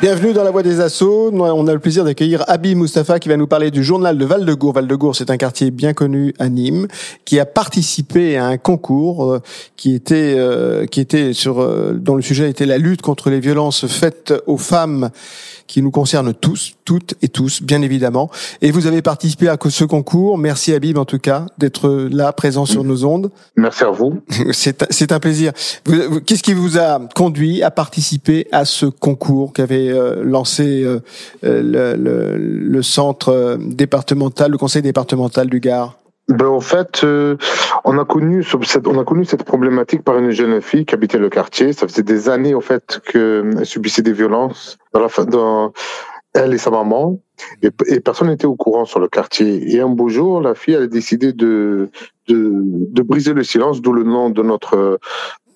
Bienvenue dans la Voix des Assauts. On a le plaisir d'accueillir Abi Mustafa qui va nous parler du journal de Val-de-Gour. Val-de-Gour, c'est un quartier bien connu à Nîmes qui a participé à un concours euh, qui était euh, qui était sur euh, dont le sujet était la lutte contre les violences faites aux femmes qui nous concerne tous, toutes et tous, bien évidemment. Et vous avez participé à ce concours. Merci Habib, en tout cas, d'être là, présent sur nos ondes. Merci à vous. C'est un plaisir. Qu'est-ce qui vous a conduit à participer à ce concours? Qu'avait euh, lancé euh, le, le, le centre départemental, le conseil départemental du Gard ben, en fait, euh, on a connu cette, on a connu cette problématique par une jeune fille qui habitait le quartier. Ça faisait des années, en fait, qu'elle subissait des violences dans la, dans elle et sa maman. Et, et personne n'était au courant sur le quartier. Et un beau jour, la fille a décidé de, de, de briser le silence, d'où le nom de notre,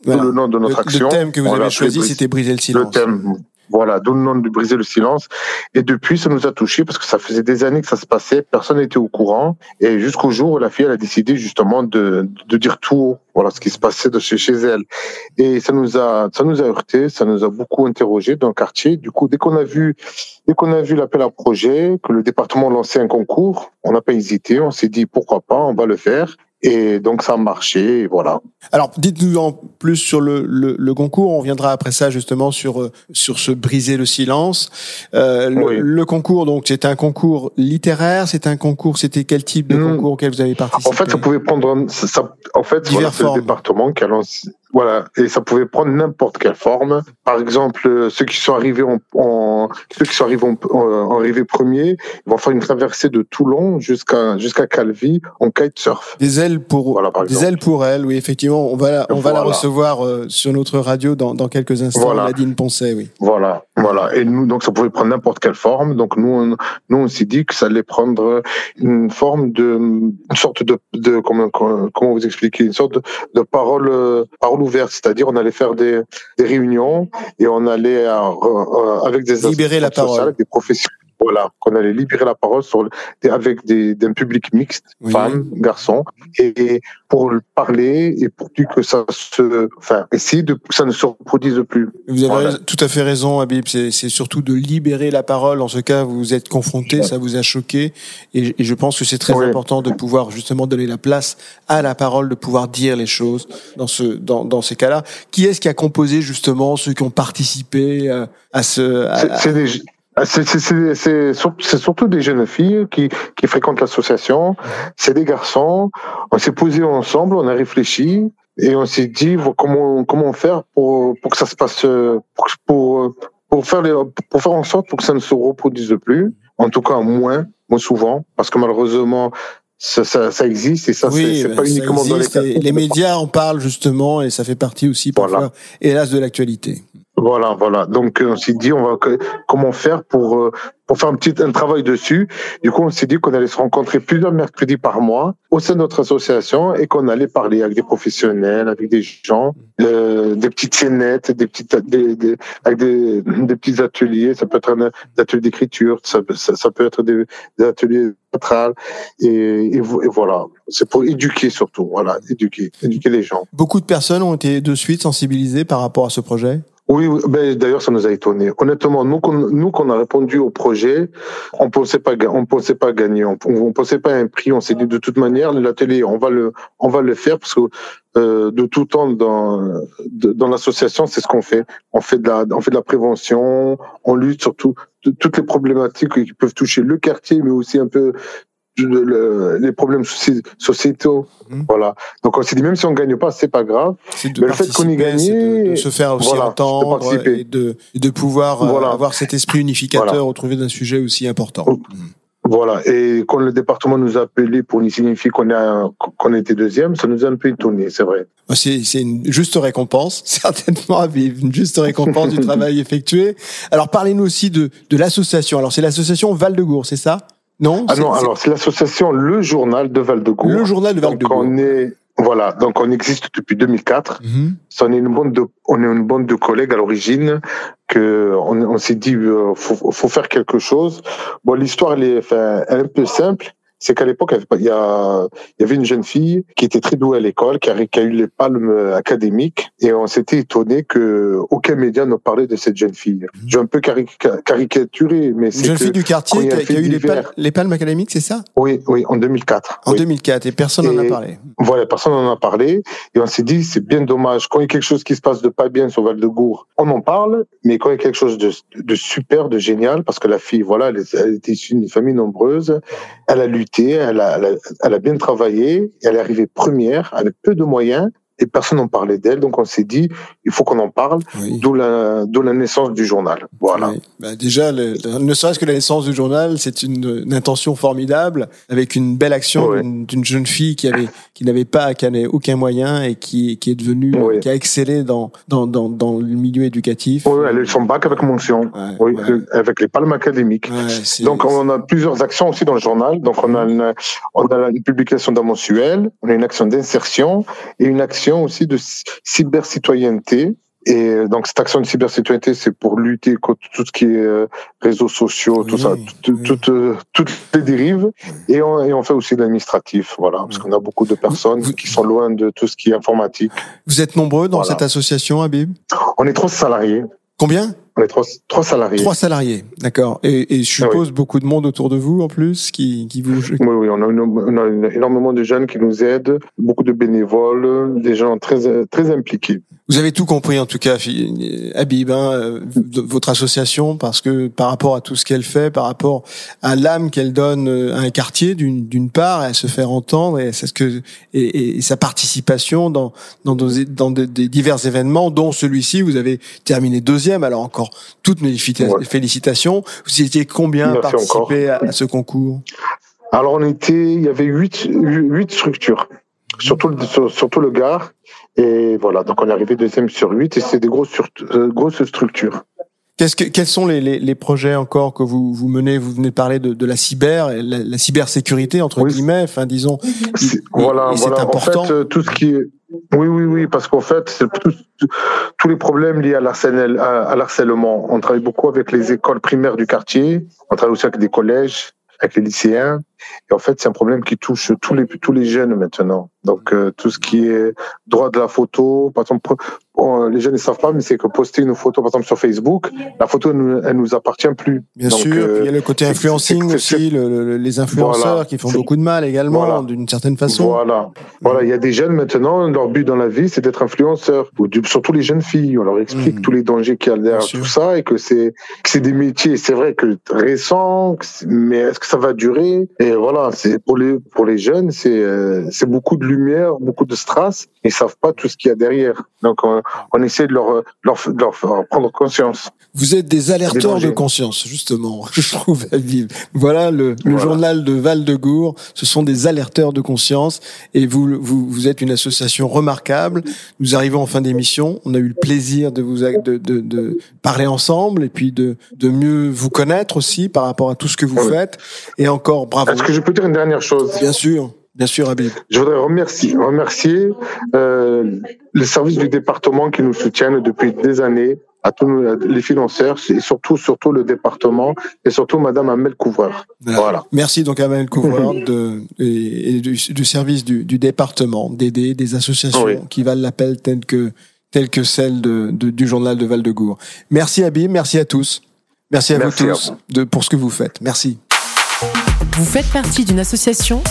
le nom de notre action. Le thème que vous avez choisi, c'était briser le silence. Le thème, voilà, d'où le nom de briser le silence. Et depuis, ça nous a touchés parce que ça faisait des années que ça se passait, personne n'était au courant. Et jusqu'au jour où la fille, elle a décidé justement de, de dire tout, voilà, ce qui se passait de chez, chez elle. Et ça nous a, ça nous a heurté, ça nous a beaucoup interrogé dans le quartier. Du coup, dès qu'on a vu, dès qu'on a vu l'appel à projet, que le département lançait un concours, on n'a pas hésité, on s'est dit pourquoi pas, on va le faire. Et donc ça a marché, et voilà. Alors dites-nous en plus sur le, le, le, concours. On viendra après ça justement sur euh, sur ce briser le silence. Euh, le, le, concours donc c'est un concours littéraire. C'est un concours. C'était quel type de hmm. concours auquel vous avez participé En fait, ça pouvait prendre. Ça, en fait, voilà, c'est le département qui a lancé. Voilà, et ça pouvait prendre n'importe quelle forme. Par exemple, ceux qui sont arrivés en, en ceux qui sont arrivés en, en, arrivés premiers, ils vont faire une traversée de Toulon jusqu'à jusqu'à Calvi en kitesurf. Des ailes pour voilà, des ailes pour elle, oui, effectivement. On va on va la recevoir euh, sur notre radio dans, dans quelques instants. Voilà. Nadine Poncet, oui. Voilà, voilà. Et nous, donc ça pouvait prendre n'importe quelle forme. Donc nous, on, nous on s'est dit que ça allait prendre une forme de une sorte de, de comment comment vous expliquer? Une sorte de, de parole parole ouverte, c'est-à-dire on allait faire des, des réunions et on allait euh, euh, avec des libérer la parole, avec des professionnels voilà, qu'on allait libérer la parole sur, avec des, d'un public mixte, oui. femmes, garçons, et pour parler et pour que ça se, enfin, essayer de que ça ne se reproduise plus. Vous avez voilà. tout à fait raison, Habib. C'est, c'est surtout de libérer la parole. En ce cas, vous êtes confronté, ça vous a choqué, et, et je pense que c'est très oui. important de pouvoir justement donner la place à la parole, de pouvoir dire les choses dans ce, dans, dans ces cas-là. Qui est-ce qui a composé justement ceux qui ont participé euh, à ce à, c'est, c'est des c'est surtout des jeunes filles qui, qui fréquentent l'association. C'est des garçons. On s'est posé ensemble, on a réfléchi et on s'est dit comment comment faire pour pour que ça se passe pour pour, pour faire les, pour faire en sorte pour que ça ne se reproduise plus. En tout cas moins moins souvent parce que malheureusement ça, ça, ça, existe et ça oui, c'est ben, pas uniquement dans les les médias en parlent justement et ça fait partie aussi parfois voilà. hélas de l'actualité. Voilà, voilà. Donc on s'est dit on va comment faire pour euh, pour faire un petit un travail dessus. Du coup, on s'est dit qu'on allait se rencontrer plusieurs mercredis par mois au sein de notre association et qu'on allait parler avec des professionnels, avec des gens, euh, des petites scénettes, des petites des, des, avec des, des petits ateliers. Ça peut être un, des ateliers d'écriture, ça, ça, ça, peut être des, des ateliers théâtrales et, et, et voilà. C'est pour éduquer surtout. Voilà, éduquer, éduquer les gens. Beaucoup de personnes ont été de suite sensibilisées par rapport à ce projet? Oui, ben, d'ailleurs, ça nous a étonné. Honnêtement, nous, qu'on, nous, qu'on a répondu au projet, on pensait pas, on pensait pas gagner, on, on pensait pas un prix. On s'est dit de toute manière, l'atelier, on va le, on va le faire parce que euh, de tout temps dans dans l'association, c'est ce qu'on fait. On fait de la, on fait de la prévention, on lutte sur tout, toutes les problématiques qui peuvent toucher le quartier, mais aussi un peu le, les problèmes sociétaux. Mmh. Voilà. Donc on s'est dit même si on gagne pas, c'est pas grave. mais le fait qu'on y gagne, de, de, se faire aussi voilà, entendre de et de, de pouvoir voilà. euh, avoir cet esprit unificateur voilà. au trouver d'un sujet aussi important. Mmh. Voilà. Et quand le département nous a appelé pour nous signifier qu'on qu'on était deuxième, ça nous a un peu étonné, c'est vrai. C'est, c'est une juste récompense, certainement, une juste récompense du travail effectué. Alors parlez-nous aussi de, de l'association. Alors c'est l'association Val de Gour, c'est ça? Non Ah non, alors c'est l'association Le Journal de Val de Gour. Le Journal de Val de Gour. On est Voilà, donc on existe depuis 2004. Mhm. On est une bande de, on est une bande de collègues à l'origine que on, on s'est dit euh, faut, faut faire quelque chose. Bon, l'histoire elle est, enfin, elle est un peu simple c'est qu'à l'époque, il y, avait une jeune fille qui était très douée à l'école, qui a, qui a eu les palmes académiques, et on s'était étonné que aucun média ne parlait de cette jeune fille. Mhm. J'ai un peu caricaturé, mais c'est une jeune fille du quartier qui a, qui a eu les palmes, les palmes, académiques, c'est ça? Oui, oui, en 2004. En oui. 2004, et personne n'en a parlé. Voilà, personne n'en a parlé, et on s'est dit c'est bien dommage quand il y a quelque chose qui se passe de pas bien sur Val de Gour, on en parle, mais quand il y a quelque chose de, de super, de génial, parce que la fille, voilà, elle, elle était issue d'une famille nombreuse, elle a lutté, elle a, elle a, elle a bien travaillé, elle est arrivée première avec peu de moyens et personne n'en parlait d'elle. Donc on s'est dit, il faut qu'on en parle, Oui. d'où la, naissance du journal. Voilà. Oui. Bah, déjà, le, ne serait-ce que la naissance du journal, c'est une, une intention formidable, avec une belle action d'une- jeune fille qui avait qui n'avait pas, qui n'avait aucun moyen et qui qui est devenue, qui a excellé dans dans dans, dans le milieu éducatif. Oui, elle a eu son bac avec mention, Ouais, avec les palmes académiques. Ouais, Donc on a plusieurs actions aussi dans le journal. Donc on a une, on a une publication d'un mensuel, on a une action d'insertion et une action aussi de cybercitoyenneté. Et donc cette action de cybercitoyenneté, c'est pour lutter contre tout ce qui est euh, réseaux sociaux, tout ça, tout- oui. euh, toutes les dérives. Et on, et on fait aussi de l'administratif, voilà, parce qu'on a beaucoup de personnes Vous- qui sont loin de tout ce qui est informatique. Vous êtes nombreux dans Voilà. cette association, Habib? On est trois salariés. Combien? On est trois, trois salariés. Trois salariés, d'accord. Et, et je suppose beaucoup de monde autour de vous en plus qui qui vous. Oui, oui, on a, une- on a énormément de jeunes qui nous aident, beaucoup de bénévoles, des gens très, très impliqués. Vous avez tout compris en tout cas, Habib, hein, euh, votre association, parce que par rapport à tout ce qu'elle fait, par rapport à l'âme qu'elle donne euh, à un quartier, d'une part, à se faire entendre et ce que et, et- sa participation dans dans, des- dans des, des divers événements, dont celui-ci, vous avez terminé deuxième. Alors encore toutes mes Ouais. félicitations. Vous étiez combien à participer à, à ce concours? Alors, on était, il y avait huit, huit structures, surtout, le- sur- surtout le Gard. Et voilà, donc on est arrivé deuxième sur huit et c'est des grosses, sur- euh, grosses structures. Qu'est-ce que, quels sont les, les, les projets encore que vous, vous menez? Vous venez de parler de, de la cyber, la, la cybersécurité entre Oui. guillemets. Enfin, disons. C'est- Et- voilà, et c'est voilà. important. En fait, euh, tout ce qui est, oui, oui, oui, parce qu'en fait, tout- tous les problèmes liés à l'harcèlement, à, à l'harcèlement. On travaille beaucoup avec les écoles primaires du quartier. On travaille aussi avec des collèges, avec les lycéens. Et en fait, c'est un problème qui touche tous les tous les jeunes maintenant. Donc euh, tout ce qui est droit de la photo, par exemple, on- les jeunes ne savent pas, mais c'est que poster une photo, par exemple sur Facebook, la photo elle nous, elle nous appartient plus. Bien Donc, sûr, euh, puis il y a le côté c'est- influencing aussi, le- le- les influenceurs Voilà. qui font beaucoup de mal également, Voilà. d'une certaine façon. Voilà. Voilà, il y a des jeunes maintenant, leur but dans la vie, c'est d'être influenceurs, surtout les jeunes filles. On leur explique Mhm. tous les dangers qu'il y a derrière tout ça et que c'est c'est des métiers, c'est vrai que récents, mais est-ce que ça va durer? Et voilà, c'est pour les pour les jeunes, c'est euh, c'est beaucoup de lumière, beaucoup de strass, ils savent pas tout ce qu'il y a derrière. Donc on, on essaie de leur, leur de leur faire prendre conscience. Vous êtes des alerteurs de conscience, justement, je trouve, à vivre. Voilà le, le journal de Val-de-Gour. Ce sont des alerteurs de conscience et vous, vous, vous êtes une association remarquable. Nous arrivons en fin d'émission. On a eu le plaisir de vous, de, de, de parler ensemble et puis de, de mieux vous connaître aussi par rapport à tout ce que vous Oui. faites. Et encore bravo. Est-ce que je peux dire une dernière chose? Bien sûr, bien sûr, Habib. Je voudrais remercier, remercier euh, les services du département qui nous soutiennent depuis des années, à tous nos- les financeurs et surtout, surtout le département et surtout Madame Amel Couvreur. Voilà. Merci donc à Maël Couvreur de, et, et du, du service du, du département, d'aider des associations Oui. qui valent l'appel telles que, telles que celle de, de- du journal de Val-de-Gour. Merci Habib, merci à tous. Merci à Merci vous à tous de, pour ce que vous faites. Merci. Vous faites partie d'une association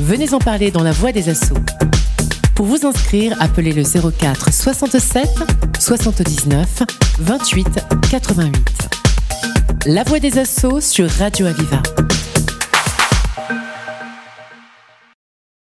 Venez en parler dans la voix des assauts. Pour vous inscrire, appelez le 04 67 79 28 88. La voix des assauts sur Radio Aviva.